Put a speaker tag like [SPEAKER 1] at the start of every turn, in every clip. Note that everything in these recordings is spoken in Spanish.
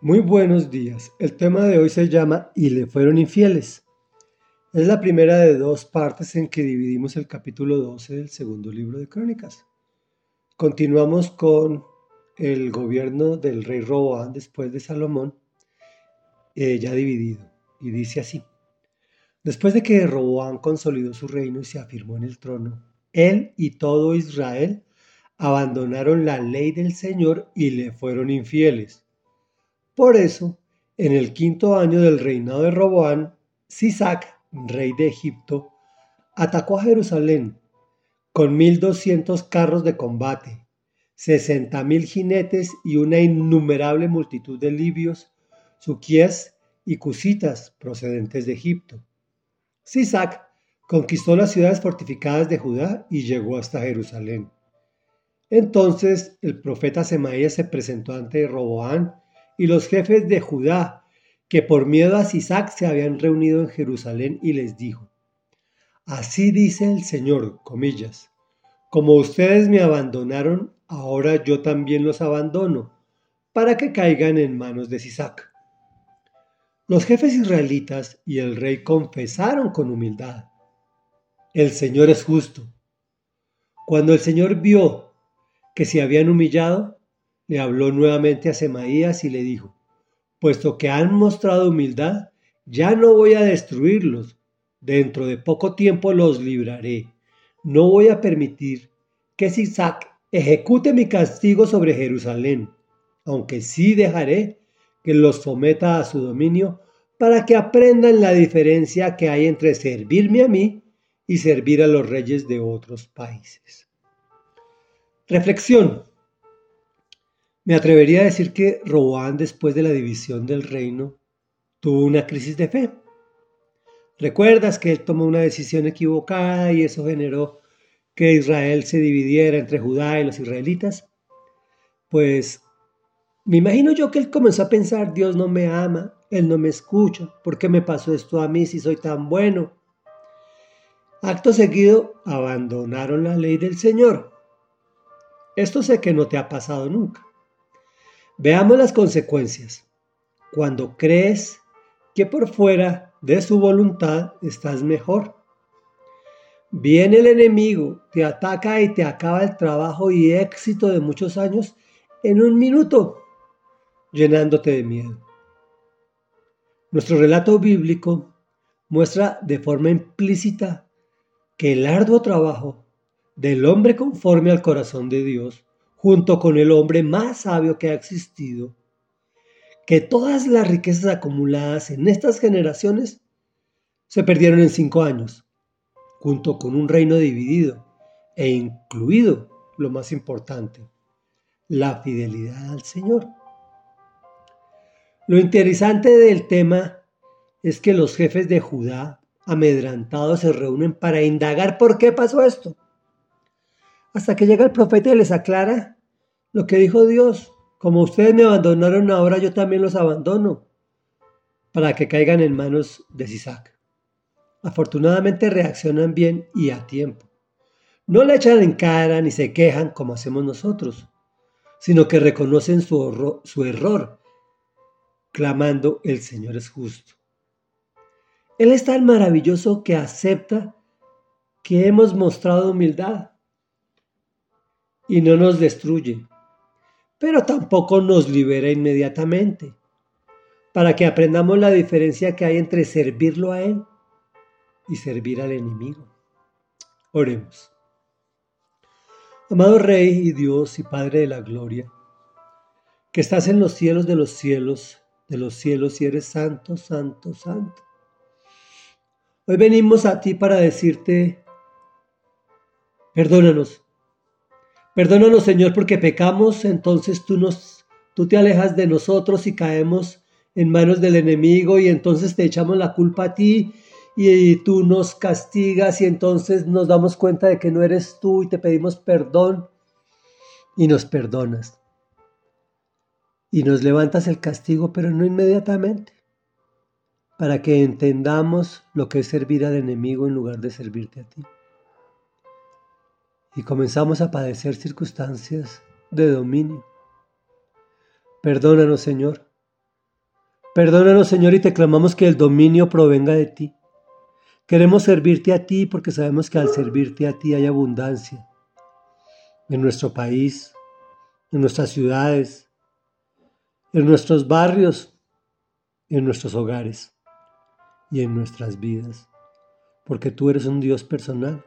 [SPEAKER 1] Muy buenos días. El tema de hoy se llama Y le fueron infieles. Es la primera de dos partes en que dividimos el capítulo 12 del segundo libro de Crónicas. Continuamos con el gobierno del rey Roboán después de Salomón, eh, ya dividido. Y dice así. Después de que Roboán consolidó su reino y se afirmó en el trono, él y todo Israel abandonaron la ley del Señor y le fueron infieles por eso, en el quinto año del reinado de Roboán, Sisac, rey de Egipto, atacó a Jerusalén con mil doscientos carros de combate, sesenta mil jinetes y una innumerable multitud de libios, suquíes y cusitas procedentes de Egipto. Sisac conquistó las ciudades fortificadas de Judá y llegó hasta Jerusalén. Entonces el profeta Semaías se presentó ante Roboán y los jefes de Judá, que por miedo a Sisac se habían reunido en Jerusalén y les dijo, Así dice el Señor, comillas, como ustedes me abandonaron, ahora yo también los abandono, para que caigan en manos de Sisac. Los jefes israelitas y el rey confesaron con humildad, el Señor es justo. Cuando el Señor vio que se habían humillado, le habló nuevamente a Semaías y le dijo, puesto que han mostrado humildad, ya no voy a destruirlos, dentro de poco tiempo los libraré. No voy a permitir que Sisac ejecute mi castigo sobre Jerusalén, aunque sí dejaré que los someta a su dominio para que aprendan la diferencia que hay entre servirme a mí y servir a los reyes de otros países. Reflexión. Me atrevería a decir que Roboán, después de la división del reino, tuvo una crisis de fe. ¿Recuerdas que él tomó una decisión equivocada y eso generó que Israel se dividiera entre Judá y los israelitas? Pues me imagino yo que él comenzó a pensar, Dios no me ama, Él no me escucha, ¿por qué me pasó esto a mí si soy tan bueno? Acto seguido, abandonaron la ley del Señor. Esto sé que no te ha pasado nunca. Veamos las consecuencias. Cuando crees que por fuera de su voluntad estás mejor. Viene el enemigo, te ataca y te acaba el trabajo y éxito de muchos años en un minuto, llenándote de miedo. Nuestro relato bíblico muestra de forma implícita que el arduo trabajo del hombre conforme al corazón de Dios junto con el hombre más sabio que ha existido, que todas las riquezas acumuladas en estas generaciones se perdieron en cinco años, junto con un reino dividido e incluido lo más importante, la fidelidad al Señor. Lo interesante del tema es que los jefes de Judá, amedrantados, se reúnen para indagar por qué pasó esto hasta que llega el profeta y les aclara lo que dijo Dios. Como ustedes me abandonaron ahora, yo también los abandono, para que caigan en manos de Sisac. Afortunadamente reaccionan bien y a tiempo. No le echan en cara ni se quejan como hacemos nosotros, sino que reconocen su, su error, clamando, el Señor es justo. Él es tan maravilloso que acepta que hemos mostrado humildad y no nos destruye, pero tampoco nos libera inmediatamente, para que aprendamos la diferencia que hay entre servirlo a Él y servir al enemigo. Oremos. Amado Rey y Dios y Padre de la Gloria, que estás en los cielos de los cielos, de los cielos y eres santo, santo, santo. Hoy venimos a ti para decirte, perdónanos Perdónanos, Señor, porque pecamos, entonces tú nos tú te alejas de nosotros y caemos en manos del enemigo y entonces te echamos la culpa a ti y tú nos castigas y entonces nos damos cuenta de que no eres tú y te pedimos perdón y nos perdonas. Y nos levantas el castigo, pero no inmediatamente, para que entendamos lo que es servir al enemigo en lugar de servirte a ti y comenzamos a padecer circunstancias de dominio. Perdónanos, Señor, Perdónanos, Señor, y te clamamos que el dominio provenga de ti. Queremos servirte a ti porque sabemos que al servirte a ti hay abundancia en nuestro país, en nuestras ciudades, en nuestros barrios, en nuestros hogares y en nuestras vidas, porque tú eres un Dios personal.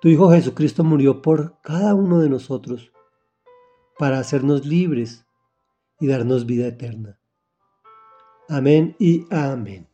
[SPEAKER 1] Tu Hijo Jesucristo murió por cada uno de nosotros para hacernos libres y darnos vida eterna. Amén y amén.